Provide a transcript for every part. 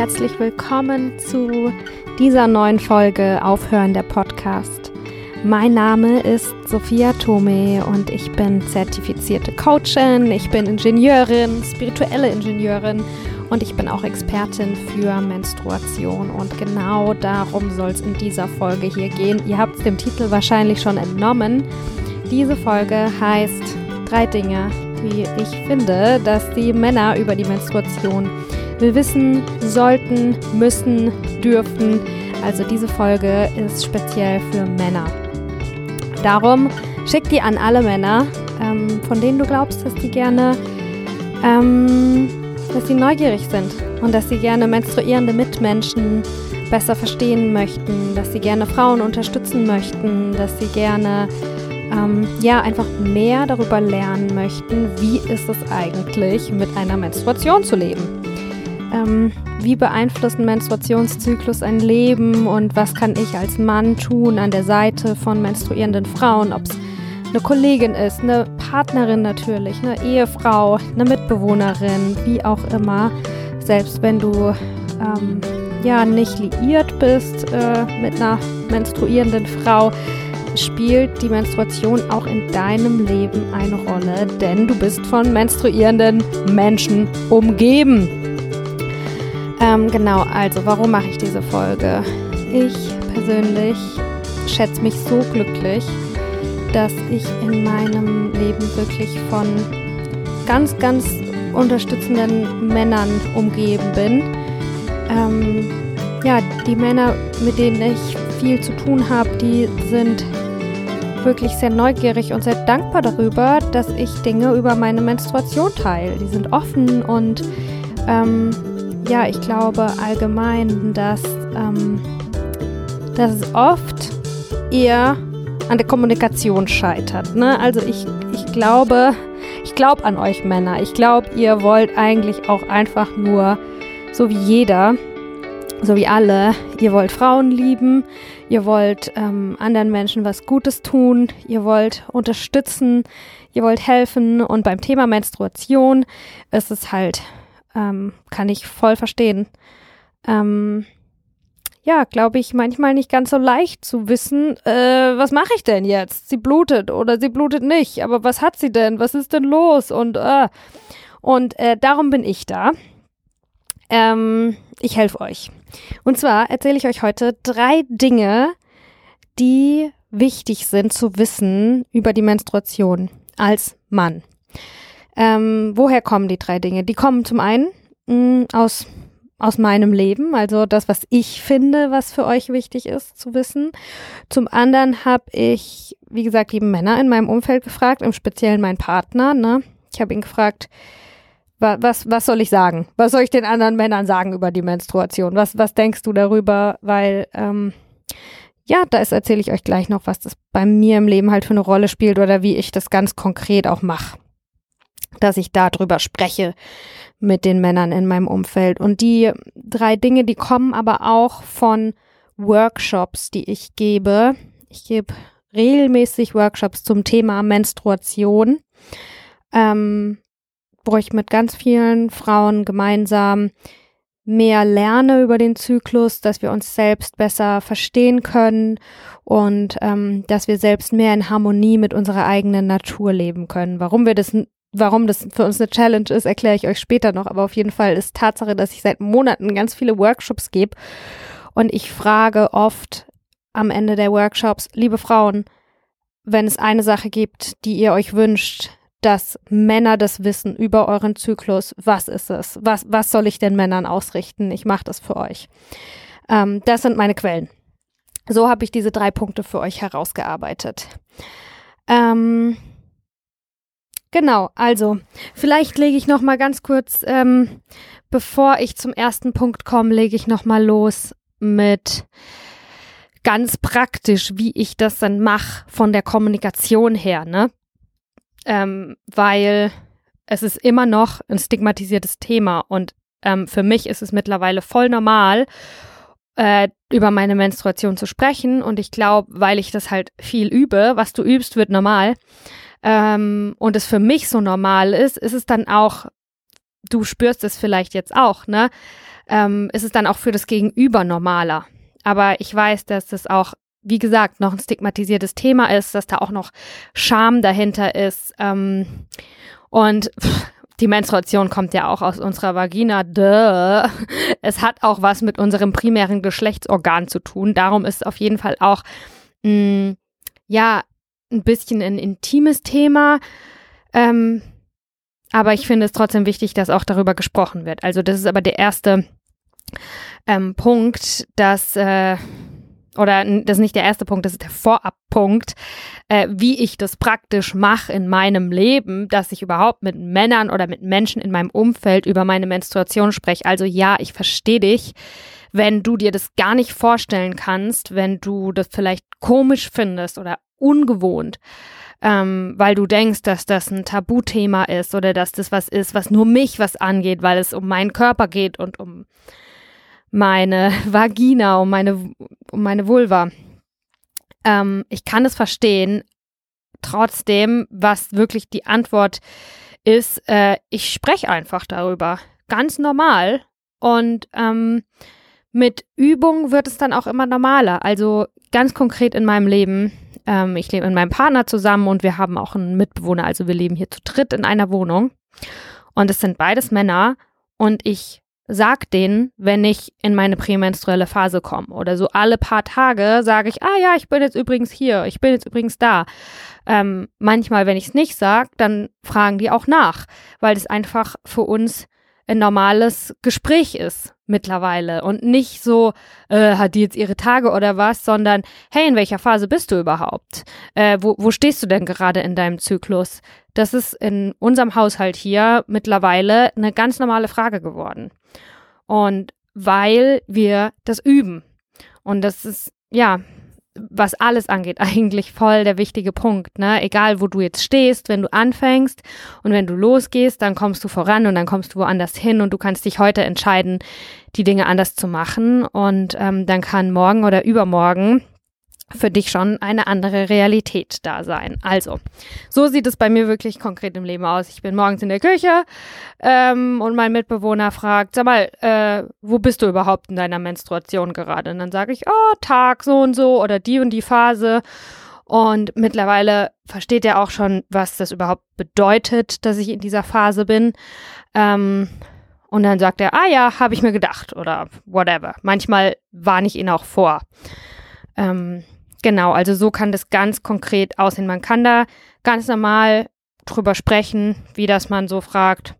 herzlich willkommen zu dieser neuen Folge Aufhören der Podcast. Mein Name ist Sophia Tome und ich bin zertifizierte Coachin, ich bin Ingenieurin, spirituelle Ingenieurin und ich bin auch Expertin für Menstruation und genau darum soll es in dieser Folge hier gehen. Ihr habt es dem Titel wahrscheinlich schon entnommen. Diese Folge heißt drei Dinge, wie ich finde, dass die Männer über die Menstruation will wissen sollten, müssen, dürfen. Also diese Folge ist speziell für Männer. Darum schick die an alle Männer, ähm, von denen du glaubst, dass die gerne ähm, dass sie neugierig sind und dass sie gerne menstruierende Mitmenschen besser verstehen möchten, dass sie gerne Frauen unterstützen möchten, dass sie gerne ähm, ja einfach mehr darüber lernen möchten, wie ist es eigentlich mit einer Menstruation zu leben. Ähm, wie beeinflusst ein Menstruationszyklus ein Leben und was kann ich als Mann tun an der Seite von menstruierenden Frauen, ob es eine Kollegin ist, eine Partnerin natürlich, eine Ehefrau, eine Mitbewohnerin, wie auch immer. Selbst wenn du ähm, ja nicht liiert bist äh, mit einer menstruierenden Frau, spielt die Menstruation auch in deinem Leben eine Rolle, denn du bist von menstruierenden Menschen umgeben. Ähm, genau, also warum mache ich diese Folge? Ich persönlich schätze mich so glücklich, dass ich in meinem Leben wirklich von ganz, ganz unterstützenden Männern umgeben bin. Ähm, ja, die Männer, mit denen ich viel zu tun habe, die sind wirklich sehr neugierig und sehr dankbar darüber, dass ich Dinge über meine Menstruation teile. Die sind offen und ähm, ja, ich glaube allgemein, dass, ähm, dass es oft eher an der Kommunikation scheitert. Ne? Also ich, ich glaube, ich glaube an euch Männer. Ich glaube, ihr wollt eigentlich auch einfach nur, so wie jeder, so wie alle, ihr wollt Frauen lieben, ihr wollt ähm, anderen Menschen was Gutes tun, ihr wollt unterstützen, ihr wollt helfen. Und beim Thema Menstruation ist es halt, ähm, kann ich voll verstehen. Ähm, ja, glaube ich, manchmal nicht ganz so leicht zu wissen, äh, was mache ich denn jetzt? Sie blutet oder sie blutet nicht, aber was hat sie denn? Was ist denn los? Und, äh, und äh, darum bin ich da. Ähm, ich helfe euch. Und zwar erzähle ich euch heute drei Dinge, die wichtig sind zu wissen über die Menstruation als Mann. Ähm, woher kommen die drei Dinge? Die kommen zum einen mh, mm, aus aus meinem Leben, also das, was ich finde, was für euch wichtig ist zu wissen. Zum anderen habe ich, wie gesagt, lieben Männer in meinem Umfeld gefragt, im Speziellen meinen Partner. Ne? Ich habe ihn gefragt, was, was soll ich sagen? Was soll ich den anderen Männern sagen über die Menstruation? Was, was denkst du darüber? Weil, ähm, ja, da erzähle ich euch gleich noch, was das bei mir im Leben halt für eine Rolle spielt oder wie ich das ganz konkret auch mache. Dass ich darüber spreche, mit den Männern in meinem Umfeld. Und die drei Dinge, die kommen aber auch von Workshops, die ich gebe. Ich gebe regelmäßig Workshops zum Thema Menstruation, ähm, wo ich mit ganz vielen Frauen gemeinsam mehr lerne über den Zyklus, dass wir uns selbst besser verstehen können und ähm, dass wir selbst mehr in Harmonie mit unserer eigenen Natur leben können. Warum wir das Warum das für uns eine Challenge ist, erkläre ich euch später noch. Aber auf jeden Fall ist Tatsache, dass ich seit Monaten ganz viele Workshops gebe. Und ich frage oft am Ende der Workshops, liebe Frauen, wenn es eine Sache gibt, die ihr euch wünscht, dass Männer das wissen über euren Zyklus, was ist es? Was, was soll ich den Männern ausrichten? Ich mache das für euch. Ähm, das sind meine Quellen. So habe ich diese drei Punkte für euch herausgearbeitet. Ähm, Genau, also vielleicht lege ich noch mal ganz kurz, ähm, bevor ich zum ersten Punkt komme, lege ich noch mal los mit ganz praktisch, wie ich das dann mache von der Kommunikation her, ne? Ähm, weil es ist immer noch ein stigmatisiertes Thema und ähm, für mich ist es mittlerweile voll normal, äh, über meine Menstruation zu sprechen und ich glaube, weil ich das halt viel übe, was du übst, wird normal ähm, und es für mich so normal ist, ist es dann auch du spürst es vielleicht jetzt auch, ne? Ähm, ist es dann auch für das Gegenüber normaler. Aber ich weiß, dass das auch, wie gesagt, noch ein stigmatisiertes Thema ist, dass da auch noch Scham dahinter ist. Ähm, und pff, die Menstruation kommt ja auch aus unserer Vagina. Duh. Es hat auch was mit unserem primären Geschlechtsorgan zu tun. Darum ist auf jeden Fall auch, mh, mm, ja, ein bisschen ein intimes Thema. Ähm, aber ich finde es trotzdem wichtig, dass auch darüber gesprochen wird. Also das ist aber der erste ähm, Punkt, dass äh, oder das ist nicht der erste Punkt, das ist der Vorabpunkt, äh, wie ich das praktisch mache in meinem Leben, dass ich überhaupt mit Männern oder mit Menschen in meinem Umfeld über meine Menstruation spreche. Also ja, ich verstehe dich, wenn du dir das gar nicht vorstellen kannst, wenn du das vielleicht komisch findest oder ungewohnt, ähm, weil du denkst, dass das ein Tabuthema ist oder dass das was ist, was nur mich was angeht, weil es um meinen Körper geht und um meine Vagina, um meine, um meine Vulva. Ähm, ich kann es verstehen. Trotzdem, was wirklich die Antwort ist, äh, ich spreche einfach darüber. Ganz normal. Und ähm, mit Übung wird es dann auch immer normaler. Also ganz konkret in meinem Leben. Ähm, ich lebe mit meinem Partner zusammen und wir haben auch einen Mitbewohner. Also wir leben hier zu dritt in einer Wohnung. Und es sind beides Männer. Und ich sag denen, wenn ich in meine prämenstruelle Phase komme. Oder so alle paar Tage sage ich, ah ja, ich bin jetzt übrigens hier, ich bin jetzt übrigens da. Ähm, manchmal, wenn ich es nicht sage, dann fragen die auch nach, weil es einfach für uns ein normales Gespräch ist mittlerweile und nicht so, äh, hat die jetzt ihre Tage oder was, sondern hey, in welcher Phase bist du überhaupt? Äh, wo, wo stehst du denn gerade in deinem Zyklus? Das ist in unserem Haushalt hier mittlerweile eine ganz normale Frage geworden. Und weil wir das üben. Und das ist, ja, was alles angeht, eigentlich voll der wichtige Punkt. Ne? Egal, wo du jetzt stehst, wenn du anfängst und wenn du losgehst, dann kommst du voran und dann kommst du woanders hin und du kannst dich heute entscheiden, die Dinge anders zu machen. Und ähm, dann kann morgen oder übermorgen für dich schon eine andere Realität da sein. Also, so sieht es bei mir wirklich konkret im Leben aus. Ich bin morgens in der Küche ähm, und mein Mitbewohner fragt, sag mal, äh, wo bist du überhaupt in deiner Menstruation gerade? Und dann sage ich, oh, Tag so und so oder die und die Phase. Und mittlerweile versteht er auch schon, was das überhaupt bedeutet, dass ich in dieser Phase bin. Ähm, und dann sagt er, ah ja, habe ich mir gedacht oder whatever. Manchmal warne ich ihn auch vor. Ähm, Genau, also so kann das ganz konkret aussehen. Man kann da ganz normal drüber sprechen, wie das man so fragt,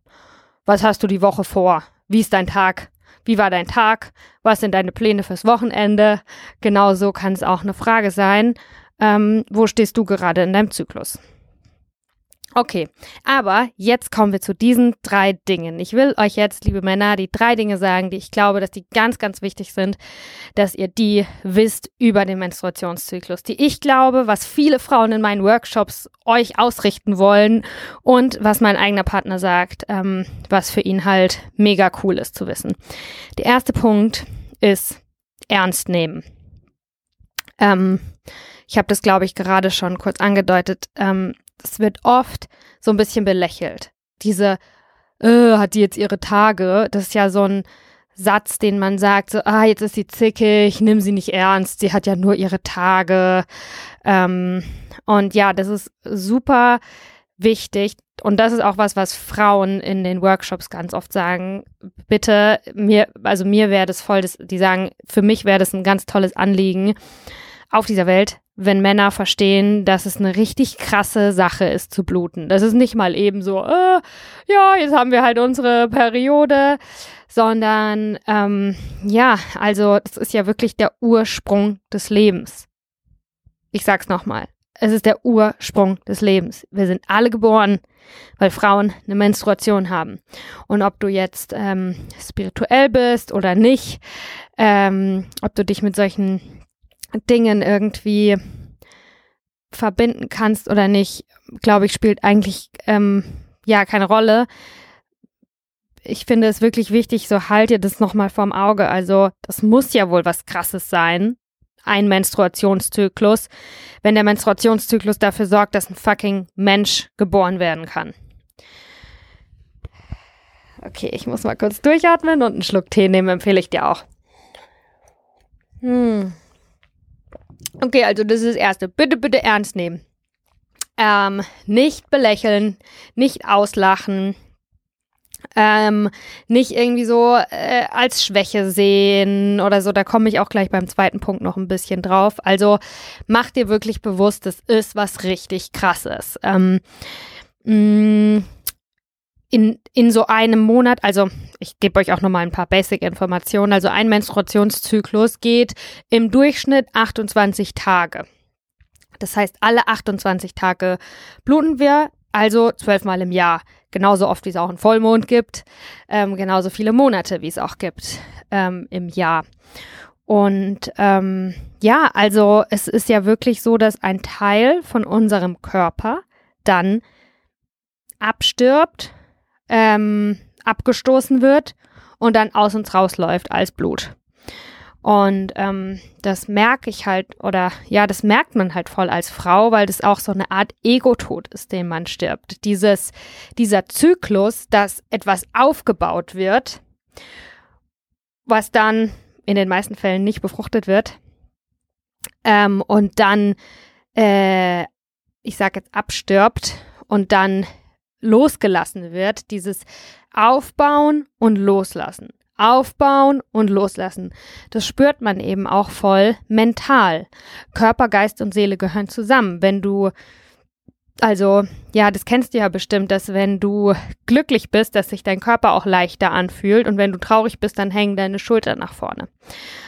was hast du die Woche vor? Wie ist dein Tag? Wie war dein Tag? Was sind deine Pläne fürs Wochenende? Genau so kann es auch eine Frage sein. Ähm, wo stehst du gerade in deinem Zyklus? Okay, aber jetzt kommen wir zu diesen drei Dingen. Ich will euch jetzt, liebe Männer, die drei Dinge sagen, die ich glaube, dass die ganz, ganz wichtig sind, dass ihr die wisst über den Menstruationszyklus, die ich glaube, was viele Frauen in meinen Workshops euch ausrichten wollen und was mein eigener Partner sagt, ähm, was für ihn halt mega cool ist zu wissen. Der erste Punkt ist ernst nehmen. Ähm, ich habe das, glaube ich, gerade schon kurz angedeutet. Ähm, es wird oft so ein bisschen belächelt. Diese, äh, hat die jetzt ihre Tage? Das ist ja so ein Satz, den man sagt, so, ah, jetzt ist sie zickig, nimm sie nicht ernst, sie hat ja nur ihre Tage. Ähm, und ja, das ist super wichtig. Und das ist auch was, was Frauen in den Workshops ganz oft sagen. Bitte, mir, also mir wäre das voll, das, die sagen, für mich wäre das ein ganz tolles Anliegen auf dieser Welt, wenn Männer verstehen, dass es eine richtig krasse Sache ist zu bluten. Das ist nicht mal eben so, äh, ja, jetzt haben wir halt unsere Periode, sondern ähm, ja, also das ist ja wirklich der Ursprung des Lebens. Ich sag's nochmal. Es ist der Ursprung des Lebens. Wir sind alle geboren, weil Frauen eine Menstruation haben. Und ob du jetzt ähm, spirituell bist oder nicht, ähm, ob du dich mit solchen Dingen irgendwie verbinden kannst oder nicht, glaube ich, spielt eigentlich ähm, ja keine Rolle. Ich finde es wirklich wichtig, so halt ihr das nochmal vorm Auge. Also, das muss ja wohl was krasses sein. Ein Menstruationszyklus, wenn der Menstruationszyklus dafür sorgt, dass ein fucking Mensch geboren werden kann. Okay, ich muss mal kurz durchatmen und einen Schluck Tee nehmen, empfehle ich dir auch. Hm. Okay, also das ist das Erste. Bitte, bitte ernst nehmen. Ähm, nicht belächeln, nicht auslachen, ähm, nicht irgendwie so äh, als Schwäche sehen oder so. Da komme ich auch gleich beim zweiten Punkt noch ein bisschen drauf. Also mach dir wirklich bewusst, das ist was richtig krasses. Ähm, mh, mm, in, in so einem Monat, also ich gebe euch auch nochmal ein paar Basic-Informationen, also ein Menstruationszyklus geht im Durchschnitt 28 Tage. Das heißt, alle 28 Tage bluten wir, also zwölfmal im Jahr genauso oft, wie es auch einen Vollmond gibt, ähm, genauso viele Monate, wie es auch gibt ähm, im Jahr. Und ähm, ja, also es ist ja wirklich so, dass ein Teil von unserem Körper dann abstirbt, ähm, abgestoßen wird und dann aus uns rausläuft als Blut. Und ähm, das merke ich halt, oder ja, das merkt man halt voll als Frau, weil das auch so eine Art Ego-Tod ist, den man stirbt. Dieses, dieser Zyklus, dass etwas aufgebaut wird, was dann in den meisten Fällen nicht befruchtet wird. Ähm, und dann, äh, ich sag jetzt, abstirbt und dann losgelassen wird, dieses Aufbauen und Loslassen aufbauen und loslassen. Das spürt man eben auch voll mental. Körper, Geist und Seele gehören zusammen. Wenn du also, ja, das kennst du ja bestimmt, dass wenn du glücklich bist, dass sich dein Körper auch leichter anfühlt und wenn du traurig bist, dann hängen deine Schultern nach vorne.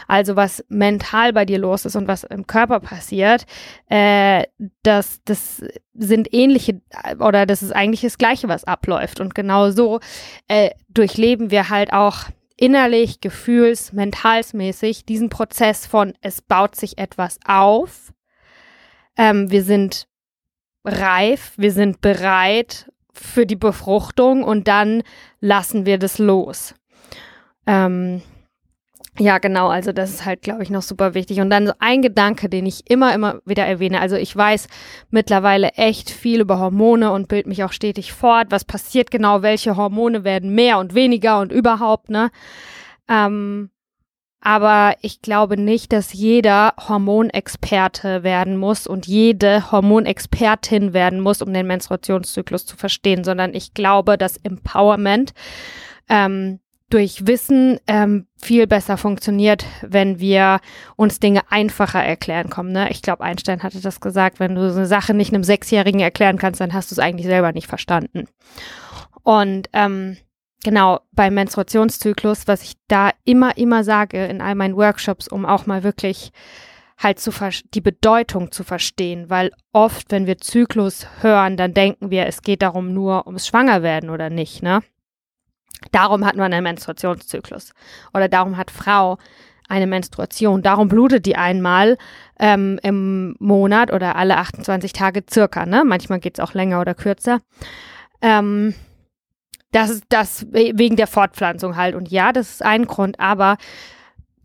Also was mental bei dir los ist und was im Körper passiert, äh, das, das sind ähnliche oder das ist eigentlich das Gleiche, was abläuft. Und genau so äh, durchleben wir halt auch innerlich, gefühls, mentalsmäßig diesen Prozess von es baut sich etwas auf. Ähm, wir sind reif, wir sind bereit für die Befruchtung und dann lassen wir das los. Ähm, ja, genau, also das ist halt, glaube ich, noch super wichtig. Und dann so ein Gedanke, den ich immer, immer wieder erwähne. Also ich weiß mittlerweile echt viel über Hormone und bild mich auch stetig fort. Was passiert genau? Welche Hormone werden mehr und weniger und überhaupt, ne? Ähm, aber ich glaube nicht, dass jeder Hormonexperte werden muss und jede Hormonexpertin werden muss, um den Menstruationszyklus zu verstehen, sondern ich glaube, dass Empowerment ähm, durch Wissen ähm, viel besser funktioniert, wenn wir uns Dinge einfacher erklären kommen. Ne? Ich glaube, Einstein hatte das gesagt, wenn du so eine Sache nicht einem Sechsjährigen erklären kannst, dann hast du es eigentlich selber nicht verstanden. Und ähm, genau, beim Menstruationszyklus, was ich da immer, immer sage in all meinen Workshops, um auch mal wirklich halt zu die Bedeutung zu verstehen, weil oft, wenn wir Zyklus hören, dann denken wir, es geht darum nur ums Schwangerwerden oder nicht, ne? Darum hat man einen Menstruationszyklus. Oder darum hat Frau eine Menstruation. Darum blutet die einmal ähm, im Monat oder alle 28 Tage circa. Ne? Manchmal geht es auch länger oder kürzer. Ähm, das ist das wegen der Fortpflanzung halt. Und ja, das ist ein Grund, aber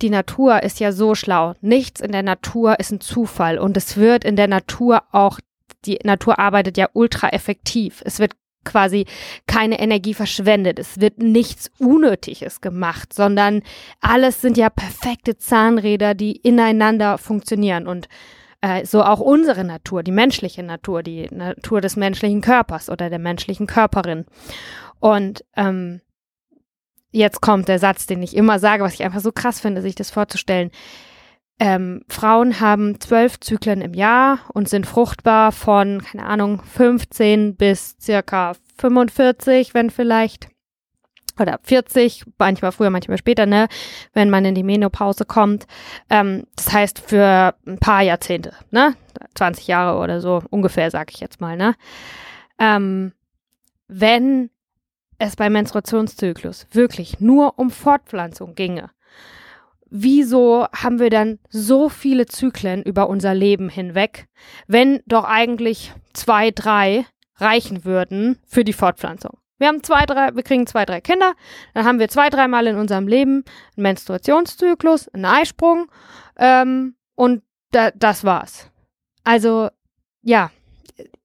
die Natur ist ja so schlau. Nichts in der Natur ist ein Zufall. Und es wird in der Natur auch, die Natur arbeitet ja ultra effektiv. Es wird quasi keine Energie verschwendet. Es wird nichts Unnötiges gemacht, sondern alles sind ja perfekte Zahnräder, die ineinander funktionieren und äh, so auch unsere Natur, die menschliche Natur, die Natur des menschlichen Körpers oder der menschlichen Körperin. Und ähm, jetzt kommt der Satz, den ich immer sage, was ich einfach so krass finde, sich das vorzustellen. Ähm, Frauen haben zwölf Zyklen im Jahr und sind fruchtbar von, keine Ahnung, 15 bis circa 45, wenn vielleicht, oder 40, manchmal früher, manchmal später, ne, wenn man in die Menopause kommt. Ähm, das heißt für ein paar Jahrzehnte, ne, 20 Jahre oder so ungefähr, sag ich jetzt mal, ne. Ähm, wenn es beim Menstruationszyklus wirklich nur um Fortpflanzung ginge, wieso haben wir dann so viele Zyklen über unser Leben hinweg, wenn doch eigentlich zwei, drei reichen würden für die Fortpflanzung? Wir haben zwei, drei, wir kriegen zwei, drei Kinder, dann haben wir zwei, dreimal in unserem Leben einen Menstruationszyklus, einen Eisprung ähm, und da, das war's. Also ja,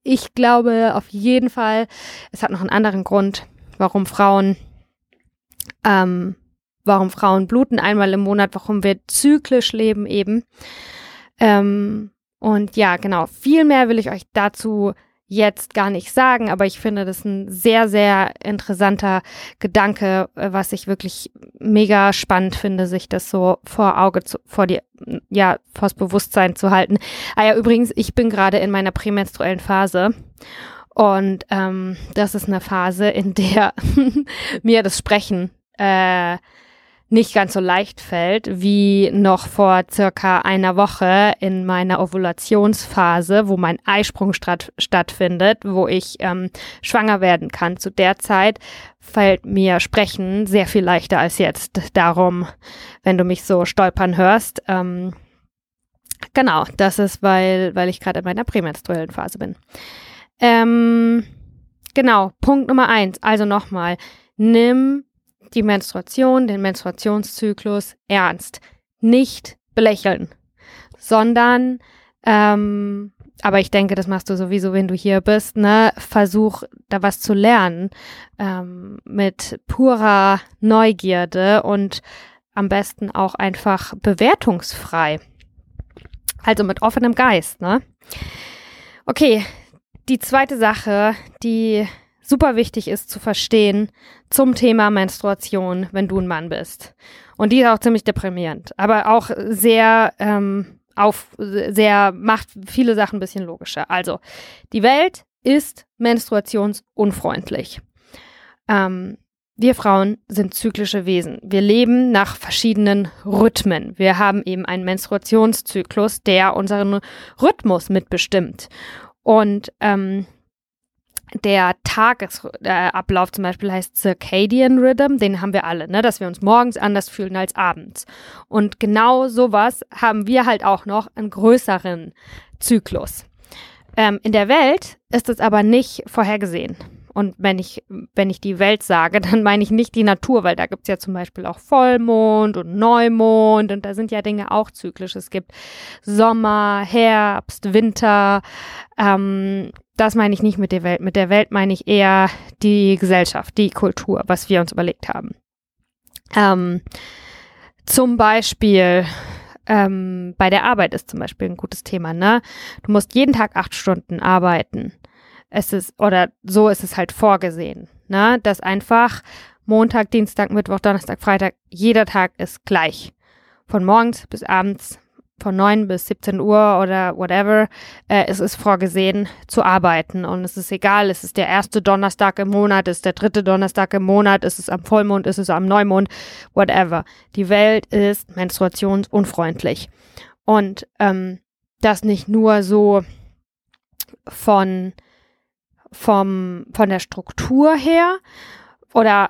ich glaube auf jeden Fall, es hat noch einen anderen Grund, warum Frauen ähm, warum Frauen bluten einmal im Monat, warum wir zyklisch leben eben. Ähm, und ja, genau, viel mehr will ich euch dazu jetzt gar nicht sagen, aber ich finde das ein sehr, sehr interessanter Gedanke, äh, was ich wirklich mega spannend finde, sich das so vor Auge zu, vor die, ja, vors Bewusstsein zu halten. Ah ja, übrigens, ich bin gerade in meiner prämenstruellen Phase und ähm, das ist eine Phase, in der mir das Sprechen äh, nicht ganz so leicht fällt wie noch vor circa einer Woche in meiner Ovulationsphase, wo mein Eisprung statt, stattfindet, wo ich ähm, schwanger werden kann. Zu der Zeit fällt mir Sprechen sehr viel leichter als jetzt. Darum, wenn du mich so stolpern hörst, ähm, genau, das ist, weil, weil ich gerade in meiner prämenstruellen Phase bin. Ähm, genau, Punkt Nummer eins. Also nochmal, nimm die Menstruation, den Menstruationszyklus ernst. Nicht belächeln, sondern, ähm, aber ich denke, das machst du sowieso, wenn du hier bist, ne? Versuch da was zu lernen ähm, mit purer Neugierde und am besten auch einfach bewertungsfrei. Also mit offenem Geist, ne? Okay, die zweite Sache, die super wichtig ist zu verstehen zum Thema Menstruation, wenn du ein Mann bist. Und die ist auch ziemlich deprimierend, aber auch sehr ähm, auf sehr macht viele Sachen ein bisschen logischer. Also die Welt ist menstruationsunfreundlich. Ähm, wir Frauen sind zyklische Wesen. Wir leben nach verschiedenen Rhythmen. Wir haben eben einen Menstruationszyklus, der unseren Rhythmus mitbestimmt. Und ähm, der Tagesablauf zum Beispiel heißt Circadian Rhythm, den haben wir alle, ne, dass wir uns morgens anders fühlen als abends. Und genau sowas haben wir halt auch noch einen größeren Zyklus. Ähm, in der Welt ist es aber nicht vorhergesehen. Und wenn ich, wenn ich die Welt sage, dann meine ich nicht die Natur, weil da gibt es ja zum Beispiel auch Vollmond und Neumond und da sind ja Dinge auch zyklisch. Es gibt Sommer, Herbst, Winter. Ähm, das meine ich nicht mit der Welt. Mit der Welt meine ich eher die Gesellschaft, die Kultur, was wir uns überlegt haben. Ähm, zum Beispiel ähm, bei der Arbeit ist zum Beispiel ein gutes Thema, ne? Du musst jeden Tag acht Stunden arbeiten. Es ist, oder so ist es halt vorgesehen, ne? Dass einfach Montag, Dienstag, Mittwoch, Donnerstag, Freitag, jeder Tag ist gleich. Von morgens bis abends von 9 bis 17 Uhr oder whatever, äh, es ist vorgesehen zu arbeiten. Und es ist egal, es ist der erste Donnerstag im Monat, es ist der dritte Donnerstag im Monat, es ist am Vollmond, es ist am Neumond, whatever. Die Welt ist menstruationsunfreundlich. Und ähm, das nicht nur so von, vom, von der Struktur her oder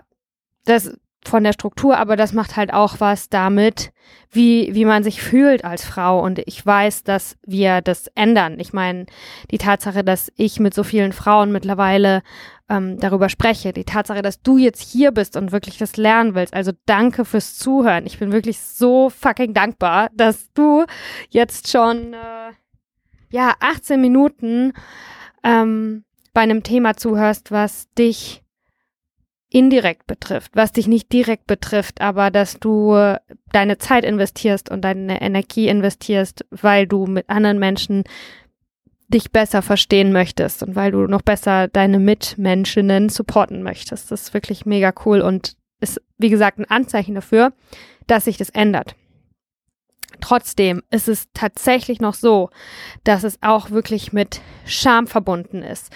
das von der Struktur, aber das macht halt auch was damit, wie, wie man sich fühlt als Frau. Und ich weiß, dass wir das ändern. Ich meine, die Tatsache, dass ich mit so vielen Frauen mittlerweile ähm, darüber spreche, die Tatsache, dass du jetzt hier bist und wirklich das lernen willst. Also danke fürs Zuhören. Ich bin wirklich so fucking dankbar, dass du jetzt schon, äh, ja, 18 Minuten ähm, bei einem Thema zuhörst, was dich indirekt betrifft, was dich nicht direkt betrifft, aber dass du deine Zeit investierst und deine Energie investierst, weil du mit anderen Menschen dich besser verstehen möchtest und weil du noch besser deine Mitmenschinnen supporten möchtest. Das ist wirklich mega cool und ist, wie gesagt, ein Anzeichen dafür, dass sich das ändert. Trotzdem ist es tatsächlich noch so, dass es auch wirklich mit Scham verbunden ist,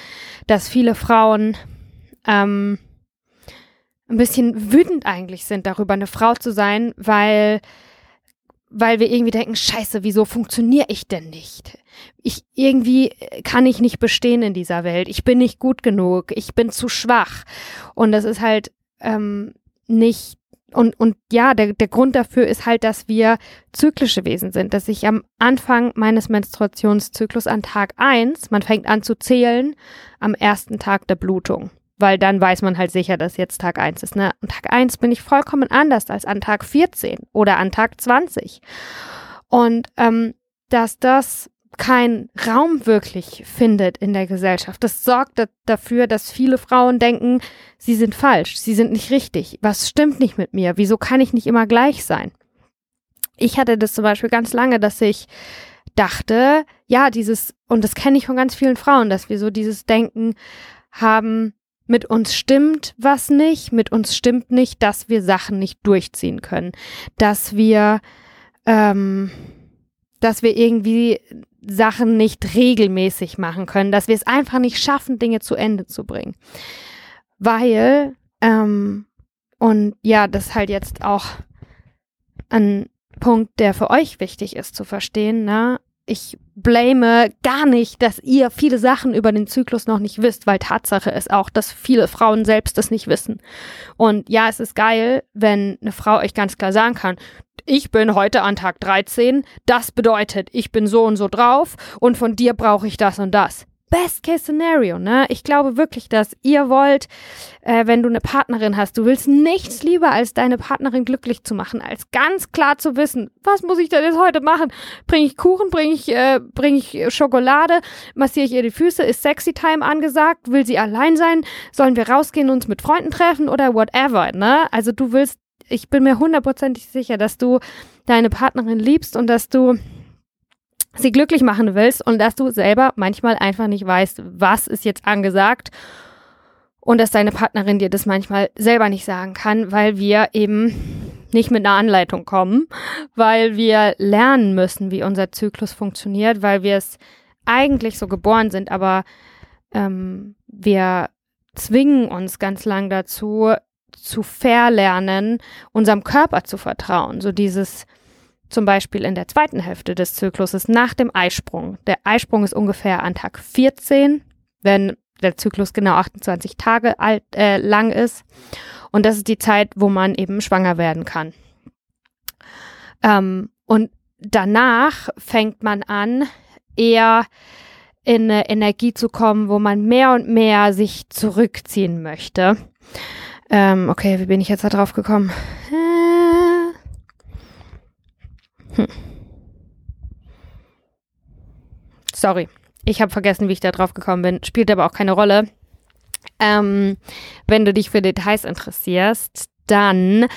dass viele Frauen ähm, ein bisschen wütend eigentlich sind darüber, eine Frau zu sein, weil, weil wir irgendwie denken, scheiße, wieso funktioniere ich denn nicht? Ich, irgendwie kann ich nicht bestehen in dieser Welt. Ich bin nicht gut genug. Ich bin zu schwach. Und das ist halt ähm, nicht und, und ja, der, der Grund dafür ist halt, dass wir zyklische Wesen sind, dass ich am Anfang meines Menstruationszyklus an Tag eins, man fängt an zu zählen, am ersten Tag der Blutung weil dann weiß man halt sicher, dass jetzt Tag 1 ist. Ne? An Tag 1 bin ich vollkommen anders als an Tag 14 oder an Tag 20. Und ähm, dass das keinen Raum wirklich findet in der Gesellschaft. Das sorgt dafür, dass viele Frauen denken, sie sind falsch, sie sind nicht richtig. Was stimmt nicht mit mir? Wieso kann ich nicht immer gleich sein? Ich hatte das zum Beispiel ganz lange, dass ich dachte, ja, dieses, und das kenne ich von ganz vielen Frauen, dass wir so dieses Denken haben, mit uns stimmt was nicht, mit uns stimmt nicht, dass wir Sachen nicht durchziehen können, dass wir, ähm, dass wir irgendwie Sachen nicht regelmäßig machen können, dass wir es einfach nicht schaffen, Dinge zu Ende zu bringen. Weil, ähm, und ja, das ist halt jetzt auch ein Punkt, der für euch wichtig ist zu verstehen, ne? ich blame gar nicht, dass ihr viele Sachen über den Zyklus noch nicht wisst, weil Tatsache ist auch, dass viele Frauen selbst das nicht wissen. Und ja, es ist geil, wenn eine Frau euch ganz klar sagen kann, ich bin heute an Tag 13, das bedeutet, ich bin so und so drauf und von dir brauche ich das und das. Best Case Scenario, ne? Ich glaube wirklich, dass ihr wollt, äh, wenn du eine Partnerin hast, du willst nichts lieber, als deine Partnerin glücklich zu machen, als ganz klar zu wissen, was muss ich denn jetzt heute machen? Bringe ich Kuchen, bringe ich, äh, bring ich Schokolade, massiere ich ihr die Füße, ist Sexy Time angesagt, will sie allein sein, sollen wir rausgehen, uns mit Freunden treffen oder whatever, ne? Also du willst, ich bin mir hundertprozentig sicher, dass du deine Partnerin liebst und dass du sie glücklich machen willst und dass du selber manchmal einfach nicht weißt, was ist jetzt angesagt und dass deine Partnerin dir das manchmal selber nicht sagen kann, weil wir eben nicht mit einer Anleitung kommen, weil wir lernen müssen, wie unser Zyklus funktioniert, weil wir es eigentlich so geboren sind, aber ähm, wir zwingen uns ganz lang dazu, zu verlernen, unserem Körper zu vertrauen. So dieses, zum Beispiel in der zweiten Hälfte des Zykluses nach dem Eisprung. Der Eisprung ist ungefähr an Tag 14, wenn der Zyklus genau 28 Tage alt, äh, lang ist. Und das ist die Zeit, wo man eben schwanger werden kann. Ähm, und danach fängt man an, eher in eine Energie zu kommen, wo man mehr und mehr sich zurückziehen möchte. Ähm, okay, wie bin ich jetzt da drauf gekommen? Äh, hm. Sorry, ich habe vergessen, wie ich da drauf gekommen bin. Spielt aber auch keine Rolle. Ähm, wenn du dich für Details interessierst, dann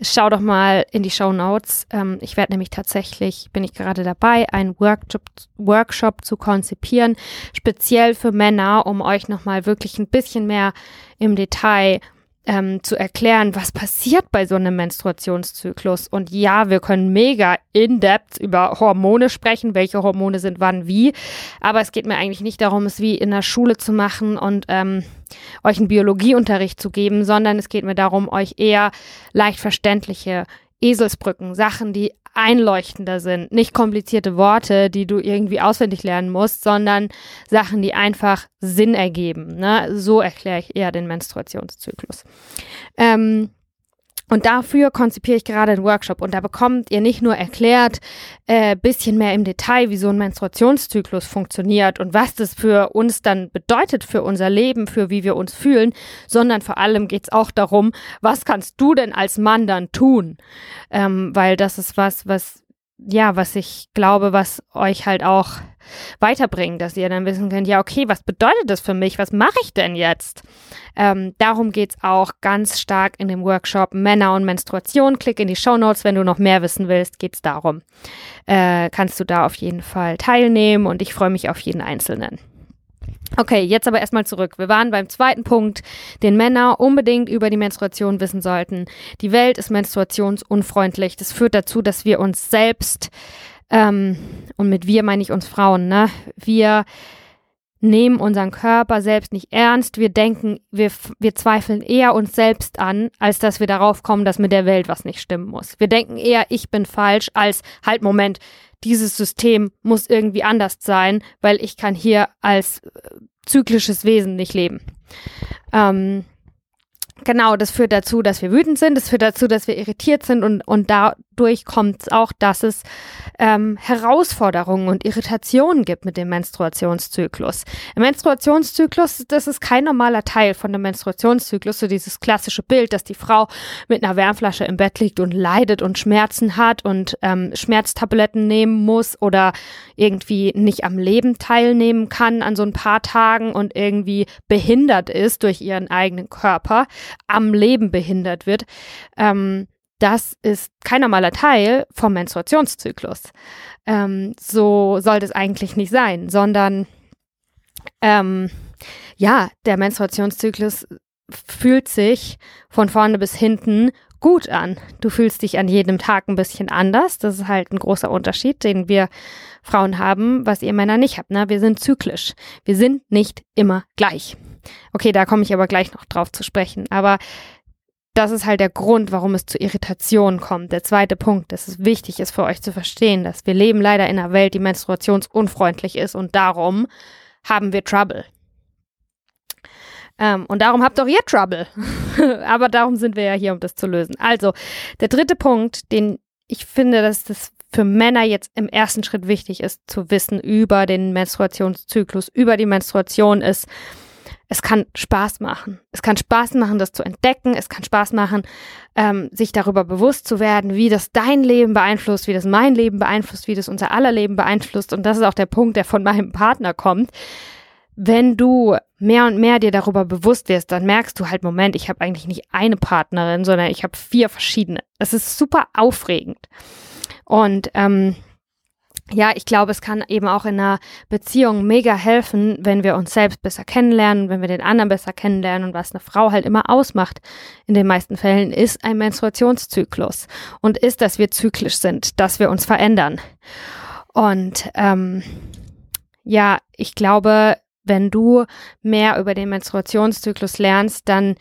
schau doch mal in die Show Notes. Ähm, ich werde nämlich tatsächlich, bin ich gerade dabei, einen Workshop, Workshop zu konzipieren, speziell für Männer, um euch nochmal wirklich ein bisschen mehr im Detail ähm, zu erklären, was passiert bei so einem Menstruationszyklus. Und ja, wir können mega in-depth über Hormone sprechen, welche Hormone sind wann wie. Aber es geht mir eigentlich nicht darum, es wie in der Schule zu machen und ähm, euch einen Biologieunterricht zu geben, sondern es geht mir darum, euch eher leicht verständliche Eselsbrücken, Sachen, die einleuchtender sind. Nicht komplizierte Worte, die du irgendwie auswendig lernen musst, sondern Sachen, die einfach Sinn ergeben. Ne? So erkläre ich eher den Menstruationszyklus. Ähm, und dafür konzipiere ich gerade einen Workshop und da bekommt ihr nicht nur erklärt, äh, bisschen mehr im Detail, wie so ein Menstruationszyklus funktioniert und was das für uns dann bedeutet für unser Leben, für wie wir uns fühlen, sondern vor allem geht es auch darum, was kannst du denn als Mann dann tun? Ähm, weil das ist was, was ja, was ich glaube, was euch halt auch weiterbringt, dass ihr dann wissen könnt, ja, okay, was bedeutet das für mich? Was mache ich denn jetzt? Ähm, darum geht's auch ganz stark in dem Workshop Männer und Menstruation. Klick in die Show Notes, wenn du noch mehr wissen willst, geht's darum. Äh, kannst du da auf jeden Fall teilnehmen und ich freue mich auf jeden Einzelnen. Okay, jetzt aber erstmal zurück. Wir waren beim zweiten Punkt, den Männer unbedingt über die Menstruation wissen sollten. Die Welt ist menstruationsunfreundlich. Das führt dazu, dass wir uns selbst, ähm, und mit wir meine ich uns Frauen, ne, wir nehmen unseren Körper selbst nicht ernst. Wir denken, wir, wir zweifeln eher uns selbst an, als dass wir darauf kommen, dass mit der Welt was nicht stimmen muss. Wir denken eher, ich bin falsch, als halt, Moment, dieses System muss irgendwie anders sein, weil ich kann hier als äh, zyklisches Wesen nicht leben. Ähm, genau, das führt dazu, dass wir wütend sind, das führt dazu, dass wir irritiert sind und, und da, dadurch kommt es auch, dass es ähm, Herausforderungen und Irritationen gibt mit dem Menstruationszyklus. Im Menstruationszyklus, das ist kein normaler Teil von dem Menstruationszyklus, so dieses klassische Bild, dass die Frau mit einer Wärmflasche im Bett liegt und leidet und Schmerzen hat und ähm, Schmerztabletten nehmen muss oder irgendwie nicht am Leben teilnehmen kann an so ein paar Tagen und irgendwie behindert ist durch ihren eigenen Körper, am Leben behindert wird. Ähm, das ist kein normaler Teil vom Menstruationszyklus. Ähm, so sollte es eigentlich nicht sein, sondern ähm, ja, der Menstruationszyklus fühlt sich von vorne bis hinten gut an. Du fühlst dich an jedem Tag ein bisschen anders. Das ist halt ein großer Unterschied, den wir Frauen haben, was ihr Männer nicht habt. Ne? Wir sind zyklisch. Wir sind nicht immer gleich. Okay, da komme ich aber gleich noch drauf zu sprechen. Aber das ist halt der Grund, warum es zu Irritationen kommt. Der zweite Punkt, dass es wichtig ist für euch zu verstehen, dass wir leben leider in einer Welt, die menstruationsunfreundlich ist und darum haben wir Trouble. Ähm, und darum habt auch ihr Trouble. Aber darum sind wir ja hier, um das zu lösen. Also, der dritte Punkt, den ich finde, dass das für Männer jetzt im ersten Schritt wichtig ist zu wissen über den Menstruationszyklus, über die Menstruation ist, es kann Spaß machen. Es kann Spaß machen, das zu entdecken. Es kann Spaß machen, ähm, sich darüber bewusst zu werden, wie das dein Leben beeinflusst, wie das mein Leben beeinflusst, wie das unser aller Leben beeinflusst. Und das ist auch der Punkt, der von meinem Partner kommt. Wenn du mehr und mehr dir darüber bewusst wirst, dann merkst du halt, Moment, ich habe eigentlich nicht eine Partnerin, sondern ich habe vier verschiedene. Es ist super aufregend. Und ähm, ja, ich glaube, es kann eben auch in einer Beziehung mega helfen, wenn wir uns selbst besser kennenlernen, wenn wir den anderen besser kennenlernen und was eine Frau halt immer ausmacht, in den meisten Fällen, ist ein Menstruationszyklus und ist, dass wir zyklisch sind, dass wir uns verändern. Und ähm, ja, ich glaube, wenn du mehr über den Menstruationszyklus lernst, dann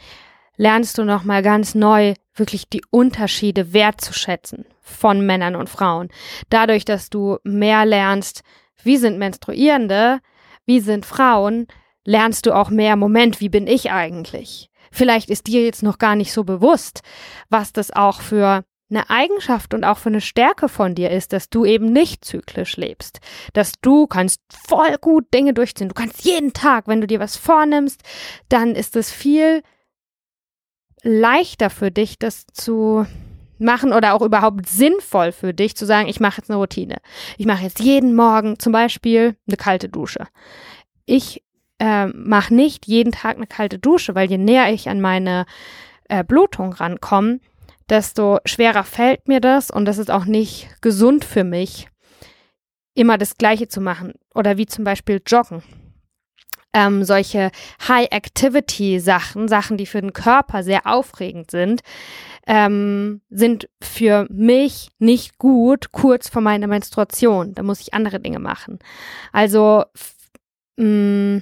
lernst du nochmal ganz neu wirklich die Unterschiede wertzuschätzen von Männern und Frauen. Dadurch, dass du mehr lernst, wie sind Menstruierende, wie sind Frauen, lernst du auch mehr, Moment, wie bin ich eigentlich? Vielleicht ist dir jetzt noch gar nicht so bewusst, was das auch für eine Eigenschaft und auch für eine Stärke von dir ist, dass du eben nicht zyklisch lebst, dass du kannst voll gut Dinge durchziehen. Du kannst jeden Tag, wenn du dir was vornimmst, dann ist es viel leichter für dich, das zu machen oder auch überhaupt sinnvoll für dich zu sagen, ich mache jetzt eine Routine. Ich mache jetzt jeden Morgen zum Beispiel eine kalte Dusche. Ich äh, mache nicht jeden Tag eine kalte Dusche, weil je näher ich an meine äh, Blutung rankomme, desto schwerer fällt mir das und das ist auch nicht gesund für mich, immer das Gleiche zu machen. Oder wie zum Beispiel Joggen ähm, solche High-Activity-Sachen, Sachen, die für den Körper sehr aufregend sind, ähm, sind für mich nicht gut kurz vor meiner Menstruation. Da muss ich andere Dinge machen. Also mh,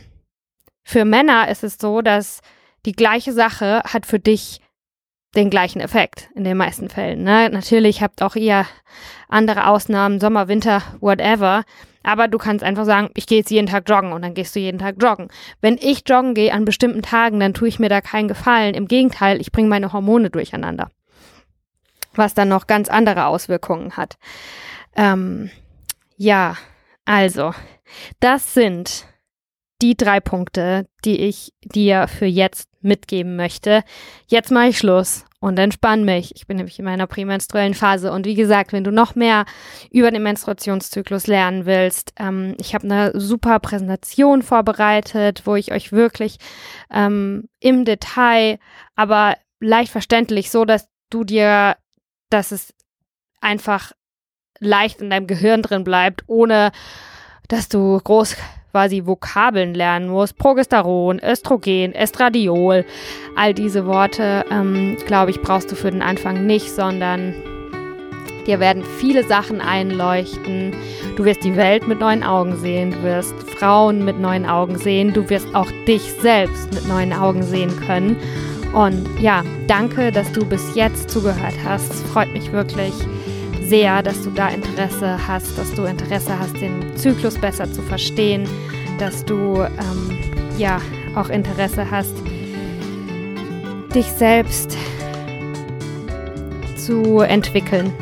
für Männer ist es so, dass die gleiche Sache hat für dich den gleichen Effekt in den meisten Fällen. Ne? Natürlich habt auch ihr andere Ausnahmen, Sommer, Winter, whatever. Aber du kannst einfach sagen, ich gehe jetzt jeden Tag joggen und dann gehst du jeden Tag joggen. Wenn ich joggen gehe an bestimmten Tagen, dann tue ich mir da keinen Gefallen. Im Gegenteil, ich bringe meine Hormone durcheinander. Was dann noch ganz andere Auswirkungen hat. Ähm, ja, also, das sind die drei Punkte, die ich dir für jetzt mitgeben möchte. Jetzt mache ich Schluss und entspann mich. Ich bin nämlich in meiner prämenstruellen Phase. Und wie gesagt, wenn du noch mehr über den Menstruationszyklus lernen willst, ähm, ich habe eine super Präsentation vorbereitet, wo ich euch wirklich ähm, im Detail, aber leicht verständlich, so dass du dir, dass es einfach leicht in deinem Gehirn drin bleibt, ohne dass du groß quasi Vokabeln lernen muss. Progesteron, Östrogen, Estradiol, all diese Worte, ähm, glaube ich, brauchst du für den Anfang nicht, sondern dir werden viele Sachen einleuchten. Du wirst die Welt mit neuen Augen sehen, du wirst Frauen mit neuen Augen sehen, du wirst auch dich selbst mit neuen Augen sehen können. Und ja, danke, dass du bis jetzt zugehört hast. Es freut mich wirklich sehr, dass du da Interesse hast, dass du Interesse hast, den Zyklus besser zu verstehen, dass du ähm, ja auch Interesse hast, dich selbst zu entwickeln